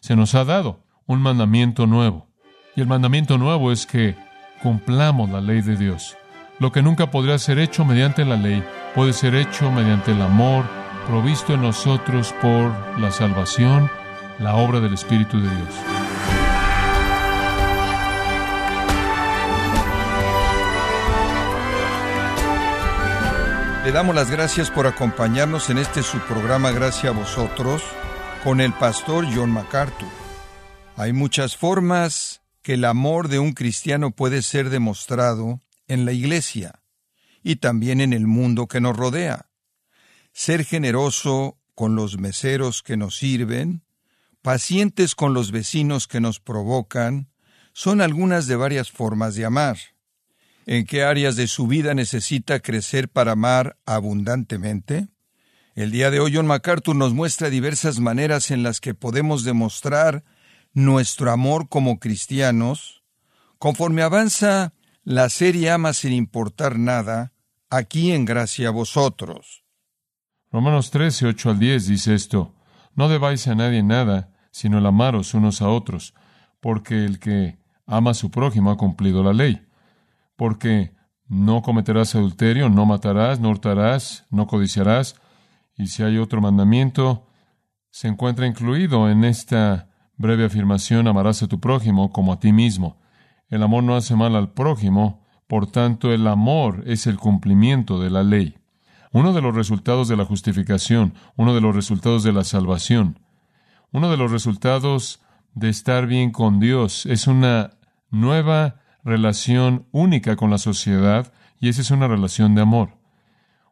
se nos ha dado un mandamiento nuevo. Y el mandamiento nuevo es que cumplamos la ley de Dios. Lo que nunca podría ser hecho mediante la ley puede ser hecho mediante el amor provisto en nosotros por la salvación, la obra del Espíritu de Dios. Le damos las gracias por acompañarnos en este su programa Gracias a vosotros con el pastor John MacArthur. Hay muchas formas que el amor de un cristiano puede ser demostrado en la iglesia y también en el mundo que nos rodea. Ser generoso con los meseros que nos sirven, pacientes con los vecinos que nos provocan, son algunas de varias formas de amar. ¿En qué áreas de su vida necesita crecer para amar abundantemente? El día de hoy John MacArthur nos muestra diversas maneras en las que podemos demostrar nuestro amor como cristianos. Conforme avanza la serie Ama sin importar nada, aquí en gracia a vosotros. Romanos 13, 8 al 10 dice esto, No debáis a nadie nada, sino el amaros unos a otros, porque el que ama a su prójimo ha cumplido la ley porque no cometerás adulterio, no matarás, no hurtarás, no codiciarás, y si hay otro mandamiento, se encuentra incluido en esta breve afirmación, amarás a tu prójimo como a ti mismo. El amor no hace mal al prójimo, por tanto el amor es el cumplimiento de la ley. Uno de los resultados de la justificación, uno de los resultados de la salvación, uno de los resultados de estar bien con Dios es una nueva relación única con la sociedad y esa es una relación de amor.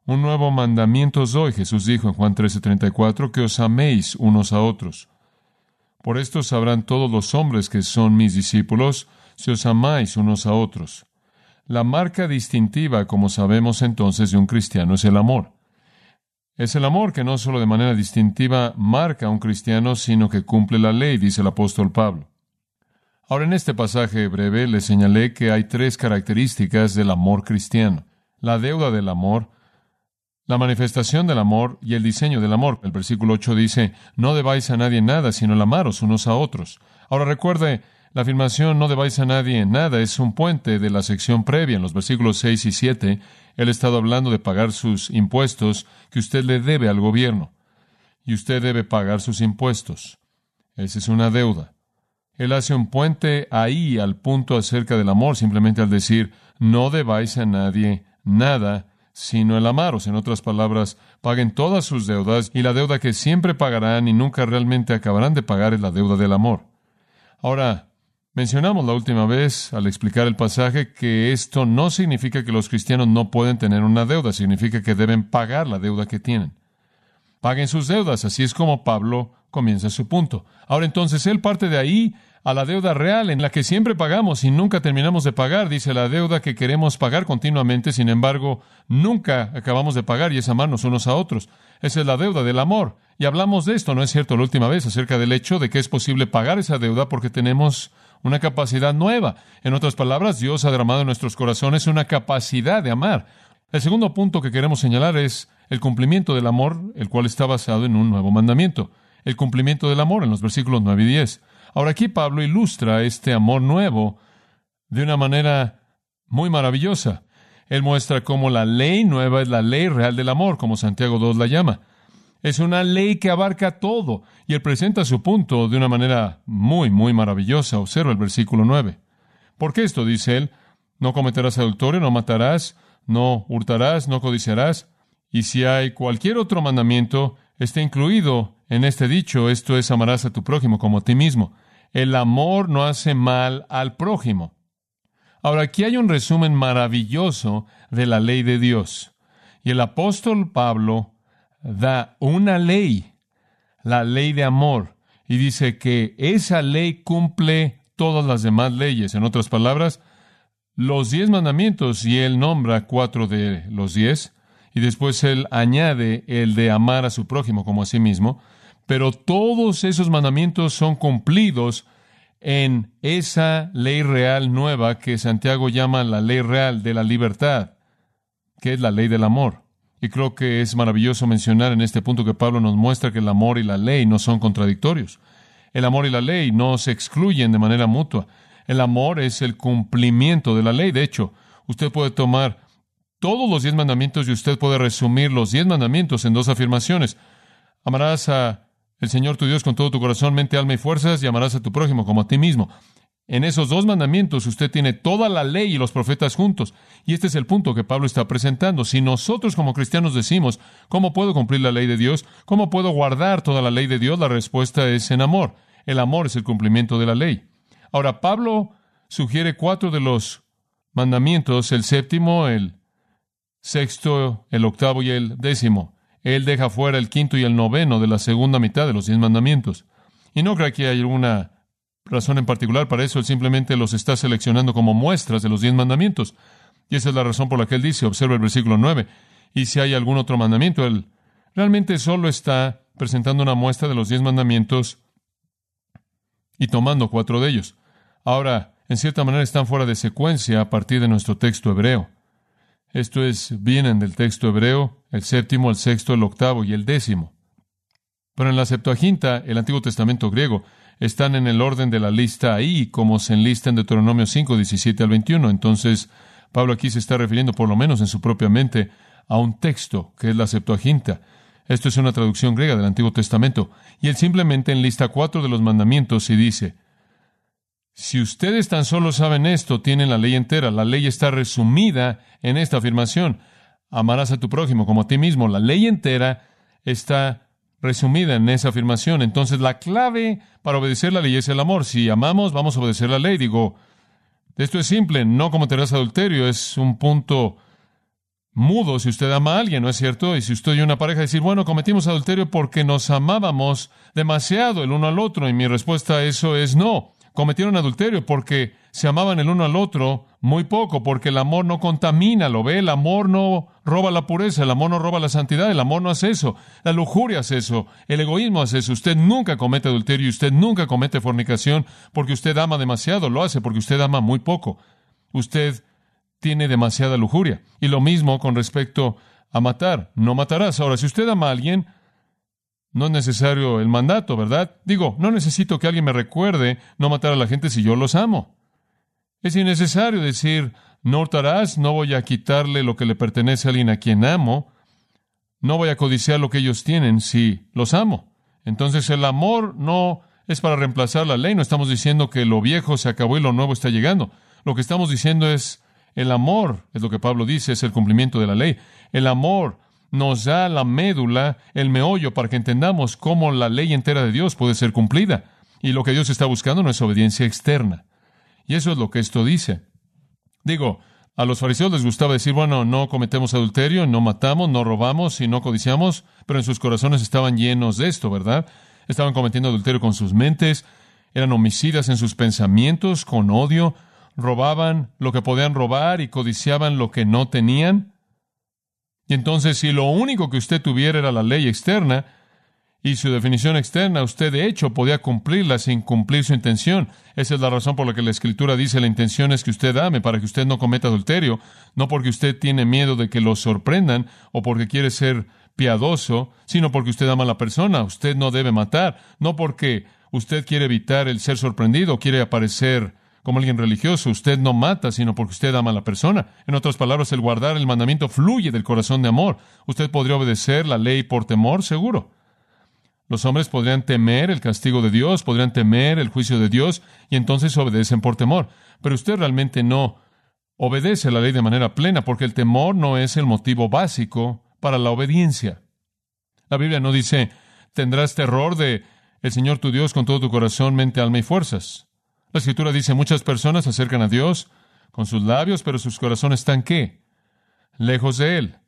Un nuevo mandamiento os doy, Jesús dijo en Juan 13:34, que os améis unos a otros. Por esto sabrán todos los hombres que son mis discípulos, si os amáis unos a otros. La marca distintiva, como sabemos entonces, de un cristiano es el amor. Es el amor que no solo de manera distintiva marca a un cristiano, sino que cumple la ley, dice el apóstol Pablo. Ahora, en este pasaje breve le señalé que hay tres características del amor cristiano. La deuda del amor, la manifestación del amor y el diseño del amor. El versículo 8 dice, no debáis a nadie nada, sino el amaros unos a otros. Ahora recuerde, la afirmación no debáis a nadie nada es un puente de la sección previa. En los versículos 6 y 7, él ha estado hablando de pagar sus impuestos que usted le debe al gobierno. Y usted debe pagar sus impuestos. Esa es una deuda. Él hace un puente ahí al punto acerca del amor, simplemente al decir, no debáis a nadie nada, sino el amaros. En otras palabras, paguen todas sus deudas y la deuda que siempre pagarán y nunca realmente acabarán de pagar es la deuda del amor. Ahora, mencionamos la última vez al explicar el pasaje que esto no significa que los cristianos no pueden tener una deuda, significa que deben pagar la deuda que tienen. Paguen sus deudas, así es como Pablo comienza su punto. Ahora entonces él parte de ahí a la deuda real en la que siempre pagamos y nunca terminamos de pagar, dice la deuda que queremos pagar continuamente, sin embargo, nunca acabamos de pagar y es amarnos unos a otros. Esa es la deuda del amor. Y hablamos de esto, ¿no es cierto?, la última vez acerca del hecho de que es posible pagar esa deuda porque tenemos una capacidad nueva. En otras palabras, Dios ha derramado en nuestros corazones una capacidad de amar. El segundo punto que queremos señalar es el cumplimiento del amor, el cual está basado en un nuevo mandamiento. El cumplimiento del amor en los versículos 9 y 10. Ahora aquí Pablo ilustra este amor nuevo de una manera muy maravillosa. Él muestra cómo la ley nueva es la ley real del amor, como Santiago II la llama. Es una ley que abarca todo, y él presenta su punto de una manera muy, muy maravillosa. Observa el versículo 9. ¿Por qué esto? dice él. No cometerás adulterio, no matarás, no hurtarás, no codiciarás. Y si hay cualquier otro mandamiento, está incluido en este dicho, esto es amarás a tu prójimo como a ti mismo. El amor no hace mal al prójimo. Ahora, aquí hay un resumen maravilloso de la ley de Dios. Y el apóstol Pablo da una ley, la ley de amor, y dice que esa ley cumple todas las demás leyes. En otras palabras, los diez mandamientos, y él nombra cuatro de los diez, y después él añade el de amar a su prójimo como a sí mismo, pero todos esos mandamientos son cumplidos en esa ley real nueva que Santiago llama la ley real de la libertad, que es la ley del amor. Y creo que es maravilloso mencionar en este punto que Pablo nos muestra que el amor y la ley no son contradictorios. el amor y la ley no se excluyen de manera mutua. El amor es el cumplimiento de la ley. De hecho, usted puede tomar todos los diez mandamientos y usted puede resumir los diez mandamientos en dos afirmaciones. Amarás a el Señor tu Dios con todo tu corazón, mente, alma y fuerzas y amarás a tu prójimo como a ti mismo. En esos dos mandamientos usted tiene toda la ley y los profetas juntos. Y este es el punto que Pablo está presentando. Si nosotros como cristianos decimos, ¿cómo puedo cumplir la ley de Dios? ¿Cómo puedo guardar toda la ley de Dios? La respuesta es en amor. El amor es el cumplimiento de la ley. Ahora, Pablo sugiere cuatro de los mandamientos, el séptimo, el sexto, el octavo y el décimo. Él deja fuera el quinto y el noveno de la segunda mitad de los diez mandamientos. Y no creo que haya alguna razón en particular para eso, él simplemente los está seleccionando como muestras de los diez mandamientos. Y esa es la razón por la que él dice, observa el versículo 9, y si hay algún otro mandamiento, él realmente solo está presentando una muestra de los diez mandamientos y tomando cuatro de ellos. Ahora, en cierta manera están fuera de secuencia a partir de nuestro texto hebreo. Esto es, vienen del texto hebreo, el séptimo, el sexto, el octavo y el décimo. Pero en la Septuaginta, el Antiguo Testamento griego, están en el orden de la lista ahí, como se enlista en Deuteronomio 5, 17 al 21. Entonces, Pablo aquí se está refiriendo, por lo menos en su propia mente, a un texto que es la Septuaginta. Esto es una traducción griega del Antiguo Testamento. Y él simplemente enlista cuatro de los mandamientos y dice, si ustedes tan solo saben esto, tienen la ley entera. La ley está resumida en esta afirmación. Amarás a tu prójimo como a ti mismo. La ley entera está resumida en esa afirmación. Entonces, la clave para obedecer la ley es el amor. Si amamos, vamos a obedecer la ley. Digo, esto es simple, no cometerás adulterio, es un punto mudo si usted ama a alguien, ¿no es cierto? Y si usted y una pareja decir, bueno, cometimos adulterio porque nos amábamos demasiado el uno al otro, y mi respuesta a eso es no cometieron adulterio porque se amaban el uno al otro muy poco, porque el amor no contamina, lo ve, el amor no roba la pureza, el amor no roba la santidad, el amor no hace eso, la lujuria hace eso, el egoísmo hace eso, usted nunca comete adulterio y usted nunca comete fornicación porque usted ama demasiado, lo hace porque usted ama muy poco, usted tiene demasiada lujuria. Y lo mismo con respecto a matar, no matarás. Ahora, si usted ama a alguien, no es necesario el mandato, ¿verdad? Digo, no necesito que alguien me recuerde no matar a la gente si yo los amo. Es innecesario decir, no hurtarás, no voy a quitarle lo que le pertenece a alguien a quien amo, no voy a codiciar lo que ellos tienen si los amo. Entonces el amor no es para reemplazar la ley, no estamos diciendo que lo viejo se acabó y lo nuevo está llegando. Lo que estamos diciendo es el amor, es lo que Pablo dice, es el cumplimiento de la ley. El amor nos da la médula, el meollo, para que entendamos cómo la ley entera de Dios puede ser cumplida. Y lo que Dios está buscando no es obediencia externa. Y eso es lo que esto dice. Digo, a los fariseos les gustaba decir, bueno, no cometemos adulterio, no matamos, no robamos y no codiciamos, pero en sus corazones estaban llenos de esto, ¿verdad? Estaban cometiendo adulterio con sus mentes, eran homicidas en sus pensamientos, con odio, robaban lo que podían robar y codiciaban lo que no tenían. Y entonces, si lo único que usted tuviera era la ley externa y su definición externa, usted de hecho podía cumplirla sin cumplir su intención. Esa es la razón por la que la Escritura dice la intención es que usted ame para que usted no cometa adulterio, no porque usted tiene miedo de que lo sorprendan o porque quiere ser piadoso, sino porque usted ama a la persona. Usted no debe matar, no porque usted quiere evitar el ser sorprendido, quiere aparecer como alguien religioso. Usted no mata, sino porque usted ama a la persona. En otras palabras, el guardar el mandamiento fluye del corazón de amor. Usted podría obedecer la ley por temor, seguro. Los hombres podrían temer el castigo de Dios, podrían temer el juicio de Dios, y entonces obedecen por temor. Pero usted realmente no obedece la ley de manera plena, porque el temor no es el motivo básico para la obediencia. La Biblia no dice, tendrás terror de el Señor tu Dios con todo tu corazón, mente, alma y fuerzas. La escritura dice, muchas personas se acercan a Dios con sus labios, pero sus corazones están qué? Lejos de Él.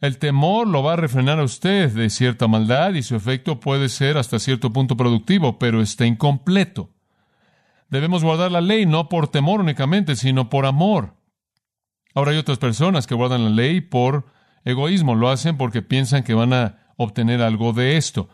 El temor lo va a refrenar a usted de cierta maldad y su efecto puede ser hasta cierto punto productivo, pero está incompleto. Debemos guardar la ley no por temor únicamente, sino por amor. Ahora hay otras personas que guardan la ley por egoísmo, lo hacen porque piensan que van a obtener algo de esto.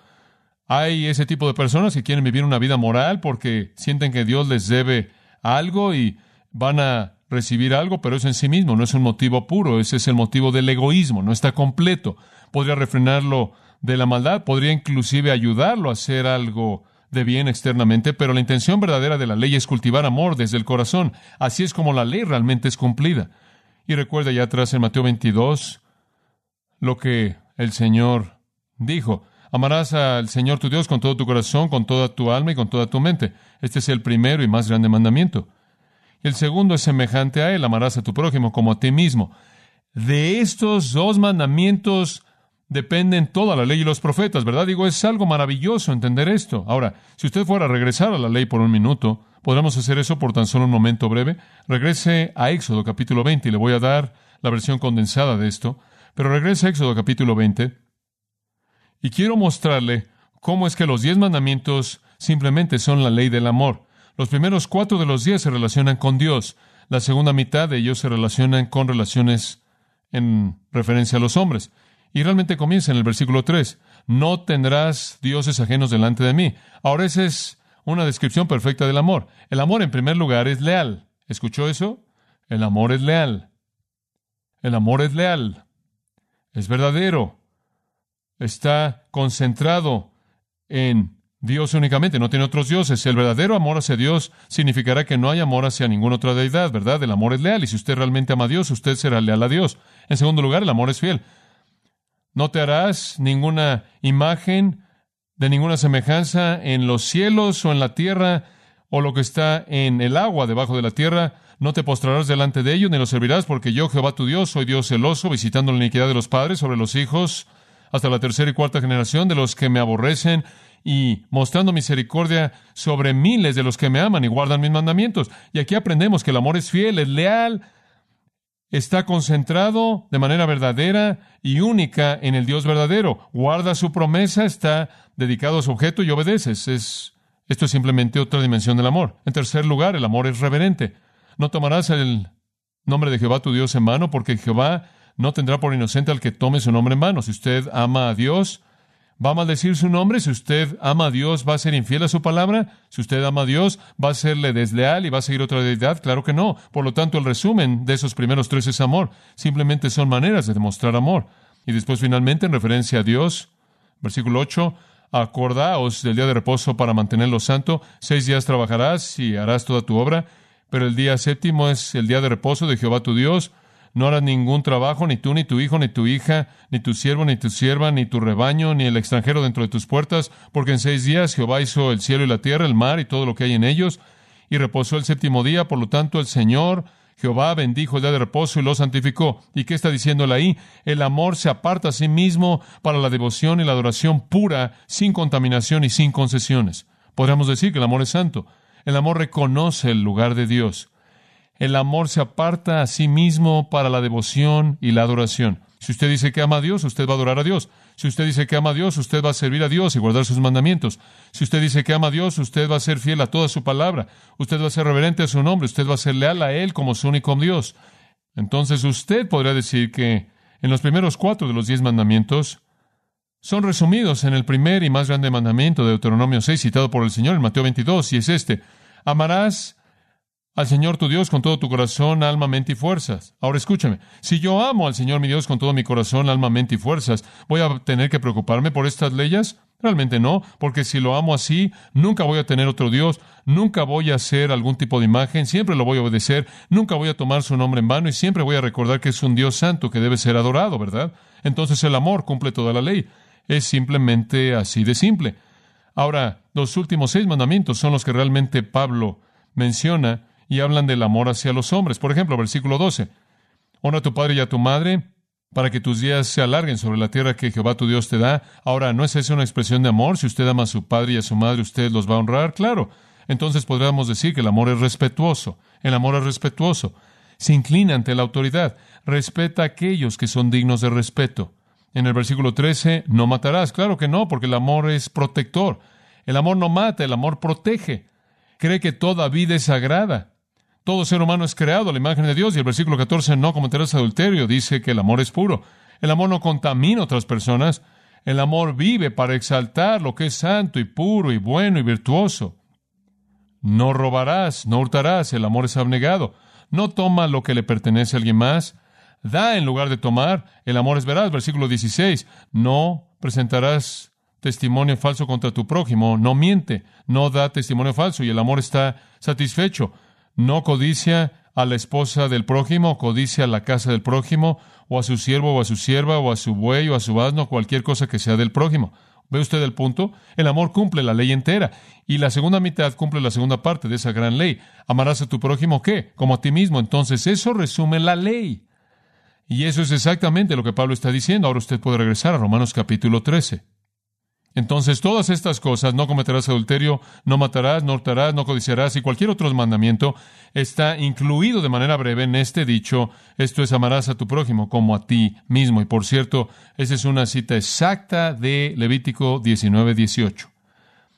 Hay ese tipo de personas que quieren vivir una vida moral porque sienten que Dios les debe algo y van a recibir algo, pero eso en sí mismo no es un motivo puro, ese es el motivo del egoísmo, no está completo. Podría refrenarlo de la maldad, podría inclusive ayudarlo a hacer algo de bien externamente, pero la intención verdadera de la ley es cultivar amor desde el corazón. Así es como la ley realmente es cumplida. Y recuerda ya atrás en Mateo 22 lo que el Señor dijo. Amarás al Señor tu Dios con todo tu corazón, con toda tu alma y con toda tu mente. Este es el primero y más grande mandamiento. Y el segundo es semejante a él, amarás a tu prójimo como a ti mismo. De estos dos mandamientos dependen toda la ley y los profetas, ¿verdad? Digo, es algo maravilloso entender esto. Ahora, si usted fuera a regresar a la ley por un minuto, podremos hacer eso por tan solo un momento breve. Regrese a Éxodo capítulo 20 y le voy a dar la versión condensada de esto. Pero regrese a Éxodo capítulo 20 y quiero mostrarle cómo es que los diez mandamientos simplemente son la ley del amor. Los primeros cuatro de los diez se relacionan con Dios. La segunda mitad de ellos se relacionan con relaciones en referencia a los hombres. Y realmente comienza en el versículo 3. No tendrás dioses ajenos delante de mí. Ahora esa es una descripción perfecta del amor. El amor, en primer lugar, es leal. ¿Escuchó eso? El amor es leal. El amor es leal. Es verdadero. Está concentrado en Dios únicamente, no tiene otros dioses. El verdadero amor hacia Dios significará que no hay amor hacia ninguna otra deidad, ¿verdad? El amor es leal y si usted realmente ama a Dios, usted será leal a Dios. En segundo lugar, el amor es fiel. No te harás ninguna imagen de ninguna semejanza en los cielos o en la tierra o lo que está en el agua debajo de la tierra. No te postrarás delante de ellos ni los servirás, porque yo, Jehová tu Dios, soy Dios celoso, visitando la iniquidad de los padres sobre los hijos hasta la tercera y cuarta generación de los que me aborrecen y mostrando misericordia sobre miles de los que me aman y guardan mis mandamientos. Y aquí aprendemos que el amor es fiel, es leal, está concentrado de manera verdadera y única en el Dios verdadero. Guarda su promesa, está dedicado a su objeto y obedeces. Es, esto es simplemente otra dimensión del amor. En tercer lugar, el amor es reverente. No tomarás el nombre de Jehová tu Dios en vano, porque Jehová no tendrá por inocente al que tome su nombre en vano. Si usted ama a Dios, ¿Va a maldecir su nombre? Si usted ama a Dios, ¿va a ser infiel a su palabra? Si usted ama a Dios, ¿va a serle desleal y va a seguir otra deidad? Claro que no. Por lo tanto, el resumen de esos primeros tres es amor. Simplemente son maneras de demostrar amor. Y después, finalmente, en referencia a Dios, versículo 8, acordaos del día de reposo para mantenerlo santo. Seis días trabajarás y harás toda tu obra, pero el día séptimo es el día de reposo de Jehová tu Dios no harás ningún trabajo, ni tú, ni tu hijo, ni tu hija, ni tu siervo, ni tu sierva, ni tu rebaño, ni el extranjero dentro de tus puertas, porque en seis días Jehová hizo el cielo y la tierra, el mar y todo lo que hay en ellos, y reposó el séptimo día, por lo tanto el Señor Jehová bendijo el día de reposo y lo santificó. ¿Y qué está diciéndole ahí? El amor se aparta a sí mismo para la devoción y la adoración pura, sin contaminación y sin concesiones. Podríamos decir que el amor es santo. El amor reconoce el lugar de Dios. El amor se aparta a sí mismo para la devoción y la adoración. Si usted dice que ama a Dios, usted va a adorar a Dios. Si usted dice que ama a Dios, usted va a servir a Dios y guardar sus mandamientos. Si usted dice que ama a Dios, usted va a ser fiel a toda su palabra. Usted va a ser reverente a su nombre. Usted va a ser leal a Él como su único Dios. Entonces usted podría decir que en los primeros cuatro de los diez mandamientos son resumidos en el primer y más grande mandamiento de Deuteronomio 6 citado por el Señor en Mateo 22 y es este. Amarás al Señor tu Dios con todo tu corazón, alma, mente y fuerzas. Ahora escúchame, si yo amo al Señor mi Dios con todo mi corazón, alma, mente y fuerzas, ¿voy a tener que preocuparme por estas leyes? Realmente no, porque si lo amo así, nunca voy a tener otro Dios, nunca voy a hacer algún tipo de imagen, siempre lo voy a obedecer, nunca voy a tomar su nombre en vano y siempre voy a recordar que es un Dios santo que debe ser adorado, ¿verdad? Entonces el amor cumple toda la ley. Es simplemente así de simple. Ahora, los últimos seis mandamientos son los que realmente Pablo menciona y hablan del amor hacia los hombres. Por ejemplo, versículo 12. Honra a tu padre y a tu madre para que tus días se alarguen sobre la tierra que Jehová tu Dios te da. Ahora, ¿no es esa una expresión de amor? Si usted ama a su padre y a su madre, usted los va a honrar. Claro. Entonces podríamos decir que el amor es respetuoso. El amor es respetuoso. Se inclina ante la autoridad. Respeta a aquellos que son dignos de respeto. En el versículo 13, no matarás. Claro que no, porque el amor es protector. El amor no mata, el amor protege. Cree que toda vida es sagrada. Todo ser humano es creado a la imagen de Dios y el versículo 14 no cometerás adulterio dice que el amor es puro. El amor no contamina a otras personas. El amor vive para exaltar lo que es santo y puro y bueno y virtuoso. No robarás, no hurtarás, el amor es abnegado. No toma lo que le pertenece a alguien más. Da en lugar de tomar, el amor es veraz. Versículo 16. No presentarás testimonio falso contra tu prójimo, no miente, no da testimonio falso y el amor está satisfecho. No codicia a la esposa del prójimo, codicia a la casa del prójimo, o a su siervo, o a su sierva, o a su buey, o a su asno, cualquier cosa que sea del prójimo. ¿Ve usted el punto? El amor cumple la ley entera. Y la segunda mitad cumple la segunda parte de esa gran ley. Amarás a tu prójimo, ¿qué? Como a ti mismo. Entonces, eso resume la ley. Y eso es exactamente lo que Pablo está diciendo. Ahora usted puede regresar a Romanos capítulo 13. Entonces, todas estas cosas, no cometerás adulterio, no matarás, no hurtarás, no codiciarás y cualquier otro mandamiento, está incluido de manera breve en este dicho, esto es amarás a tu prójimo como a ti mismo. Y por cierto, esa es una cita exacta de Levítico 19, 18.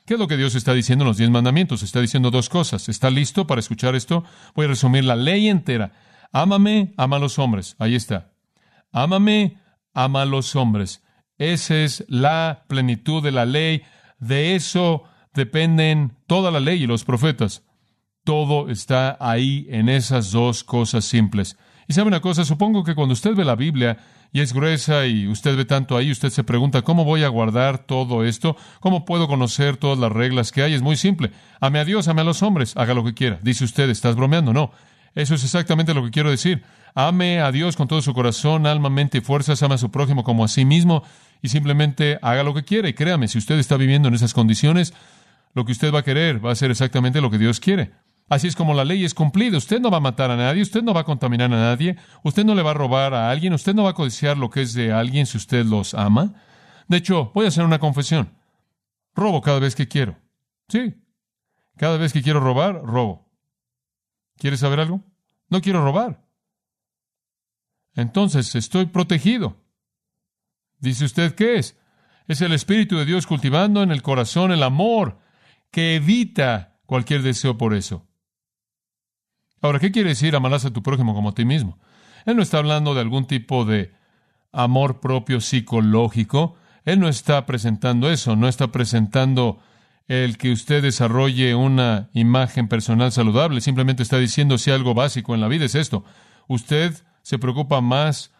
¿Qué es lo que Dios está diciendo en los diez mandamientos? Está diciendo dos cosas. ¿Está listo para escuchar esto? Voy a resumir la ley entera. Ámame, ama a los hombres. Ahí está. Ámame, ama a los hombres. Esa es la plenitud de la ley. De eso dependen toda la ley y los profetas. Todo está ahí en esas dos cosas simples. Y sabe una cosa, supongo que cuando usted ve la Biblia y es gruesa y usted ve tanto ahí, usted se pregunta, ¿cómo voy a guardar todo esto? ¿Cómo puedo conocer todas las reglas que hay? Es muy simple. Ame a Dios, ame a los hombres, haga lo que quiera. Dice usted, ¿estás bromeando? No. Eso es exactamente lo que quiero decir. Ame a Dios con todo su corazón, alma, mente y fuerzas, ame a su prójimo como a sí mismo y simplemente haga lo que quiera. Y créame, si usted está viviendo en esas condiciones, lo que usted va a querer va a ser exactamente lo que Dios quiere. Así es como la ley es cumplida. Usted no va a matar a nadie, usted no va a contaminar a nadie, usted no le va a robar a alguien, usted no va a codiciar lo que es de alguien si usted los ama. De hecho, voy a hacer una confesión. Robo cada vez que quiero. Sí. Cada vez que quiero robar, robo. ¿Quieres saber algo? No quiero robar. Entonces estoy protegido. Dice usted, ¿qué es? Es el Espíritu de Dios cultivando en el corazón el amor que evita cualquier deseo por eso. Ahora, ¿qué quiere decir amarás a tu prójimo como a ti mismo? Él no está hablando de algún tipo de amor propio psicológico. Él no está presentando eso, no está presentando el que usted desarrolle una imagen personal saludable. Simplemente está diciendo si algo básico en la vida es esto. Usted se preocupa más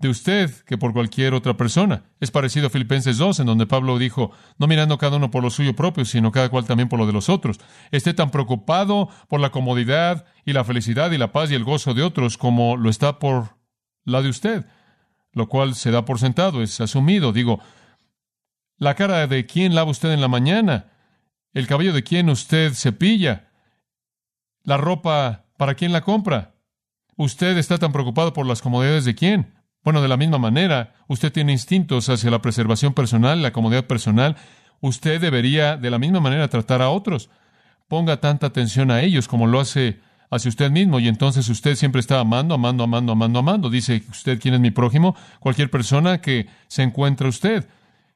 de usted que por cualquier otra persona. Es parecido a Filipenses 2, en donde Pablo dijo, no mirando cada uno por lo suyo propio, sino cada cual también por lo de los otros. Esté tan preocupado por la comodidad y la felicidad y la paz y el gozo de otros como lo está por la de usted, lo cual se da por sentado, es asumido. Digo, la cara de quién lava usted en la mañana, el cabello de quién usted cepilla, la ropa para quién la compra. Usted está tan preocupado por las comodidades de quién. Bueno, de la misma manera, usted tiene instintos hacia la preservación personal, la comodidad personal. Usted debería de la misma manera tratar a otros. Ponga tanta atención a ellos como lo hace hacia usted mismo y entonces usted siempre está amando, amando, amando, amando, amando. Dice usted quién es mi prójimo, cualquier persona que se encuentra usted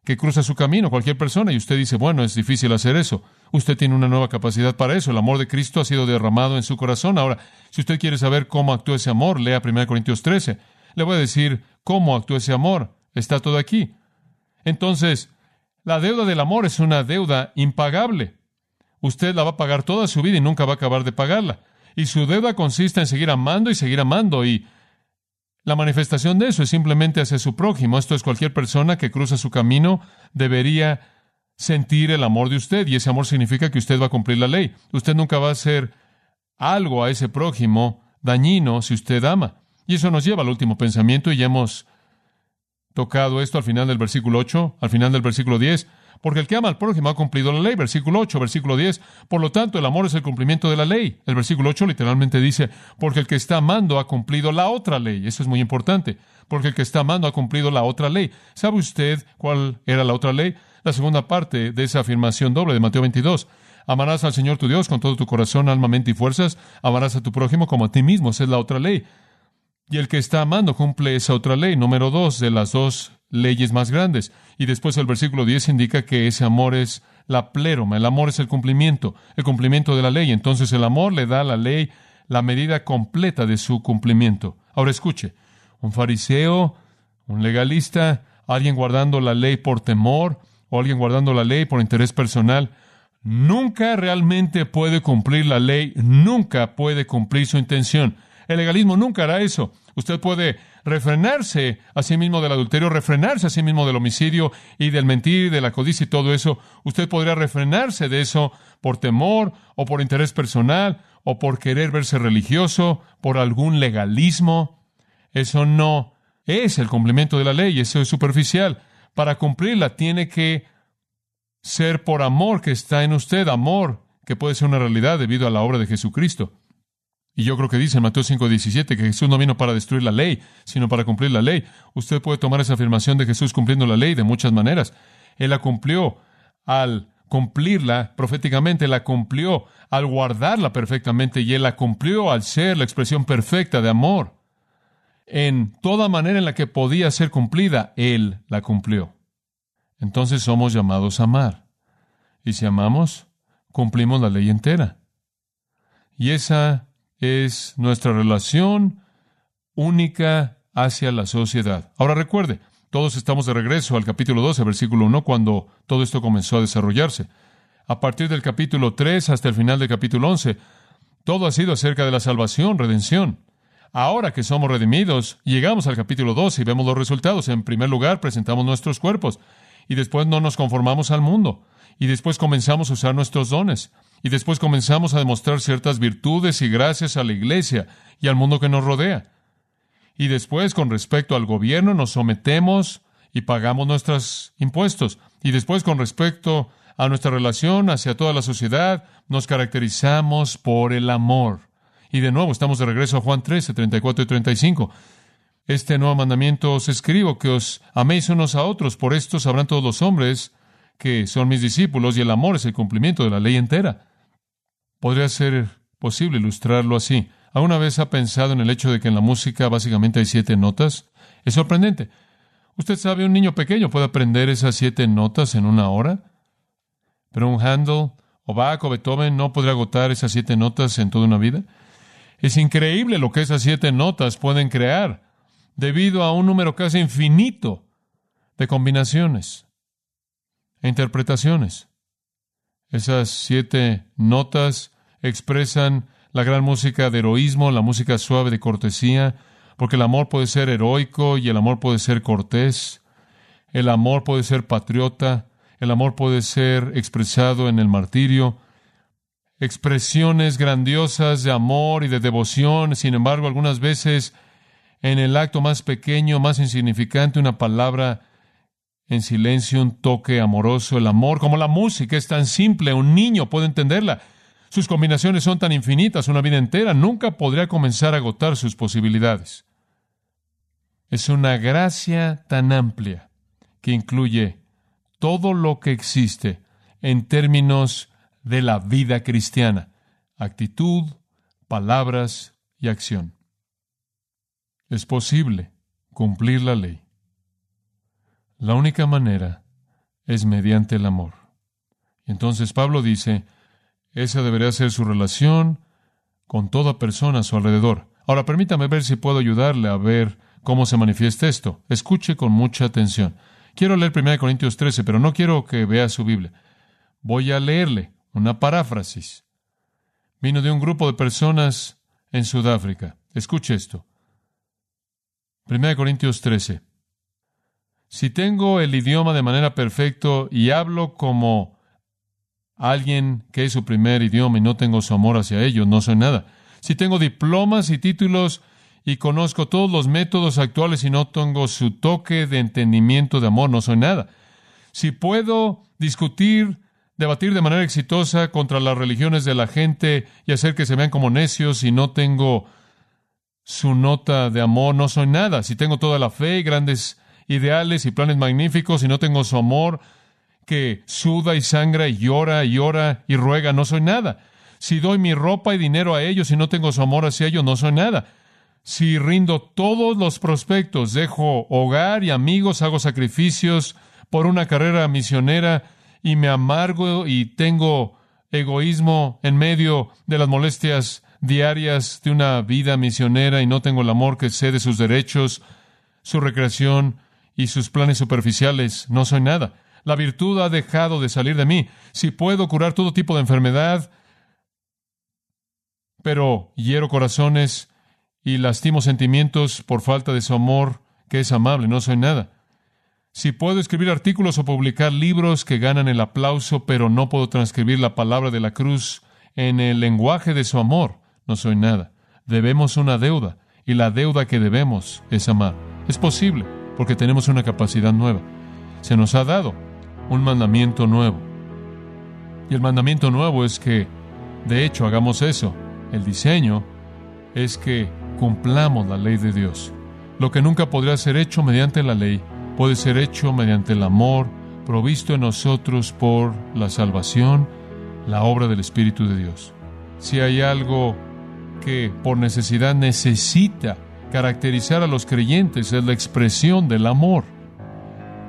que cruza su camino, cualquier persona, y usted dice, bueno, es difícil hacer eso. Usted tiene una nueva capacidad para eso. El amor de Cristo ha sido derramado en su corazón. Ahora, si usted quiere saber cómo actúa ese amor, lea 1 Corintios 13. Le voy a decir cómo actúa ese amor. Está todo aquí. Entonces, la deuda del amor es una deuda impagable. Usted la va a pagar toda su vida y nunca va a acabar de pagarla. Y su deuda consiste en seguir amando y seguir amando y la manifestación de eso es simplemente hacia su prójimo. Esto es cualquier persona que cruza su camino debería sentir el amor de usted y ese amor significa que usted va a cumplir la ley. Usted nunca va a hacer algo a ese prójimo dañino si usted ama. Y eso nos lleva al último pensamiento y ya hemos tocado esto al final del versículo 8, al final del versículo 10. Porque el que ama al prójimo ha cumplido la ley. Versículo 8, versículo 10. Por lo tanto, el amor es el cumplimiento de la ley. El versículo 8 literalmente dice, porque el que está amando ha cumplido la otra ley. Eso es muy importante. Porque el que está amando ha cumplido la otra ley. ¿Sabe usted cuál era la otra ley? La segunda parte de esa afirmación doble de Mateo 22. Amarás al Señor tu Dios con todo tu corazón, alma, mente y fuerzas. Amarás a tu prójimo como a ti mismo. Esa es la otra ley. Y el que está amando cumple esa otra ley, número dos de las dos leyes más grandes. Y después el versículo 10 indica que ese amor es la pleroma, el amor es el cumplimiento, el cumplimiento de la ley. Entonces el amor le da a la ley la medida completa de su cumplimiento. Ahora escuche, un fariseo, un legalista, alguien guardando la ley por temor o alguien guardando la ley por interés personal, nunca realmente puede cumplir la ley, nunca puede cumplir su intención. El legalismo nunca hará eso. Usted puede refrenarse a sí mismo del adulterio, refrenarse a sí mismo del homicidio y del mentir, de la codicia y todo eso. Usted podría refrenarse de eso por temor o por interés personal o por querer verse religioso, por algún legalismo. Eso no es el cumplimiento de la ley, eso es superficial. Para cumplirla tiene que ser por amor que está en usted, amor que puede ser una realidad debido a la obra de Jesucristo. Y yo creo que dice en Mateo 5:17 que Jesús no vino para destruir la ley, sino para cumplir la ley. Usted puede tomar esa afirmación de Jesús cumpliendo la ley de muchas maneras. Él la cumplió al cumplirla proféticamente, la cumplió al guardarla perfectamente y él la cumplió al ser la expresión perfecta de amor. En toda manera en la que podía ser cumplida, él la cumplió. Entonces somos llamados a amar. Y si amamos, cumplimos la ley entera. Y esa es nuestra relación única hacia la sociedad. Ahora recuerde, todos estamos de regreso al capítulo 12, versículo 1, cuando todo esto comenzó a desarrollarse. A partir del capítulo 3 hasta el final del capítulo 11, todo ha sido acerca de la salvación, redención. Ahora que somos redimidos, llegamos al capítulo 12 y vemos los resultados. En primer lugar, presentamos nuestros cuerpos y después no nos conformamos al mundo y después comenzamos a usar nuestros dones y después comenzamos a demostrar ciertas virtudes y gracias a la iglesia y al mundo que nos rodea. Y después, con respecto al gobierno, nos sometemos y pagamos nuestros impuestos. Y después, con respecto a nuestra relación hacia toda la sociedad, nos caracterizamos por el amor. Y de nuevo, estamos de regreso a Juan 13, 34 y 35. Este nuevo mandamiento os escribo que os améis unos a otros, por esto sabrán todos los hombres que son mis discípulos y el amor es el cumplimiento de la ley entera. Podría ser posible ilustrarlo así. ¿Alguna vez ha pensado en el hecho de que en la música básicamente hay siete notas? Es sorprendente. Usted sabe, un niño pequeño puede aprender esas siete notas en una hora, pero un Handel o Bach o Beethoven no podría agotar esas siete notas en toda una vida. Es increíble lo que esas siete notas pueden crear debido a un número casi infinito de combinaciones e interpretaciones. Esas siete notas expresan la gran música de heroísmo, la música suave de cortesía, porque el amor puede ser heroico y el amor puede ser cortés, el amor puede ser patriota, el amor puede ser expresado en el martirio, expresiones grandiosas de amor y de devoción, sin embargo, algunas veces en el acto más pequeño, más insignificante, una palabra en silencio, un toque amoroso, el amor, como la música es tan simple, un niño puede entenderla. Sus combinaciones son tan infinitas, una vida entera nunca podría comenzar a agotar sus posibilidades. Es una gracia tan amplia que incluye todo lo que existe en términos de la vida cristiana, actitud, palabras y acción. Es posible cumplir la ley. La única manera es mediante el amor. Entonces Pablo dice, esa debería ser su relación con toda persona a su alrededor. Ahora permítame ver si puedo ayudarle a ver cómo se manifiesta esto. Escuche con mucha atención. Quiero leer 1 Corintios 13, pero no quiero que vea su Biblia. Voy a leerle una paráfrasis. Vino de un grupo de personas en Sudáfrica. Escuche esto. 1 Corintios 13. Si tengo el idioma de manera perfecta y hablo como alguien que es su primer idioma y no tengo su amor hacia ellos, no soy nada. Si tengo diplomas y títulos y conozco todos los métodos actuales y no tengo su toque de entendimiento de amor, no soy nada. Si puedo discutir, debatir de manera exitosa contra las religiones de la gente y hacer que se vean como necios y no tengo su nota de amor, no soy nada. Si tengo toda la fe y grandes ideales y planes magníficos y no tengo su amor, que suda y sangra y llora y llora y ruega, no soy nada. Si doy mi ropa y dinero a ellos y no tengo su amor hacia ellos, no soy nada. Si rindo todos los prospectos, dejo hogar y amigos, hago sacrificios por una carrera misionera y me amargo y tengo egoísmo en medio de las molestias diarias de una vida misionera y no tengo el amor que sé de sus derechos, su recreación y sus planes superficiales, no soy nada. La virtud ha dejado de salir de mí. Si puedo curar todo tipo de enfermedad, pero hiero corazones y lastimo sentimientos por falta de su amor, que es amable, no soy nada. Si puedo escribir artículos o publicar libros que ganan el aplauso, pero no puedo transcribir la palabra de la cruz en el lenguaje de su amor, no soy nada. Debemos una deuda, y la deuda que debemos es amar. Es posible, porque tenemos una capacidad nueva. Se nos ha dado un mandamiento nuevo. Y el mandamiento nuevo es que, de hecho, hagamos eso. El diseño es que cumplamos la ley de Dios. Lo que nunca podría ser hecho mediante la ley, puede ser hecho mediante el amor provisto en nosotros por la salvación, la obra del Espíritu de Dios. Si hay algo que por necesidad necesita caracterizar a los creyentes es la expresión del amor.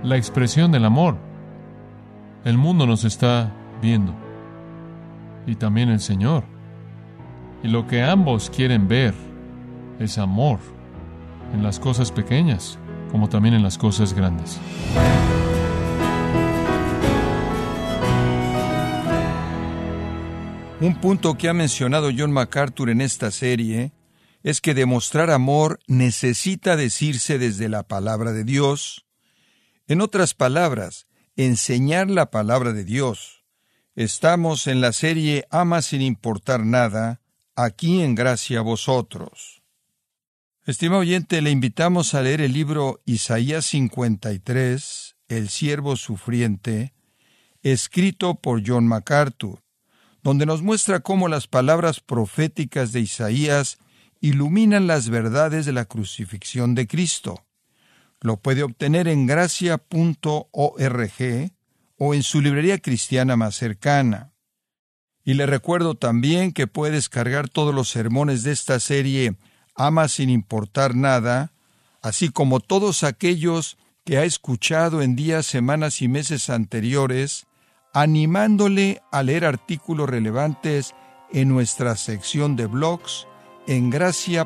La expresión del amor. El mundo nos está viendo. Y también el Señor. Y lo que ambos quieren ver es amor en las cosas pequeñas como también en las cosas grandes. Un punto que ha mencionado John MacArthur en esta serie es que demostrar amor necesita decirse desde la palabra de Dios. En otras palabras, enseñar la palabra de Dios. Estamos en la serie Ama sin importar nada, aquí en gracia a vosotros. Estimado oyente, le invitamos a leer el libro Isaías 53, El siervo sufriente, escrito por John MacArthur, donde nos muestra cómo las palabras proféticas de Isaías iluminan las verdades de la crucifixión de Cristo. Lo puede obtener en gracia.org o en su librería cristiana más cercana. Y le recuerdo también que puede descargar todos los sermones de esta serie ama sin importar nada, así como todos aquellos que ha escuchado en días, semanas y meses anteriores, animándole a leer artículos relevantes en nuestra sección de blogs en gracia.org.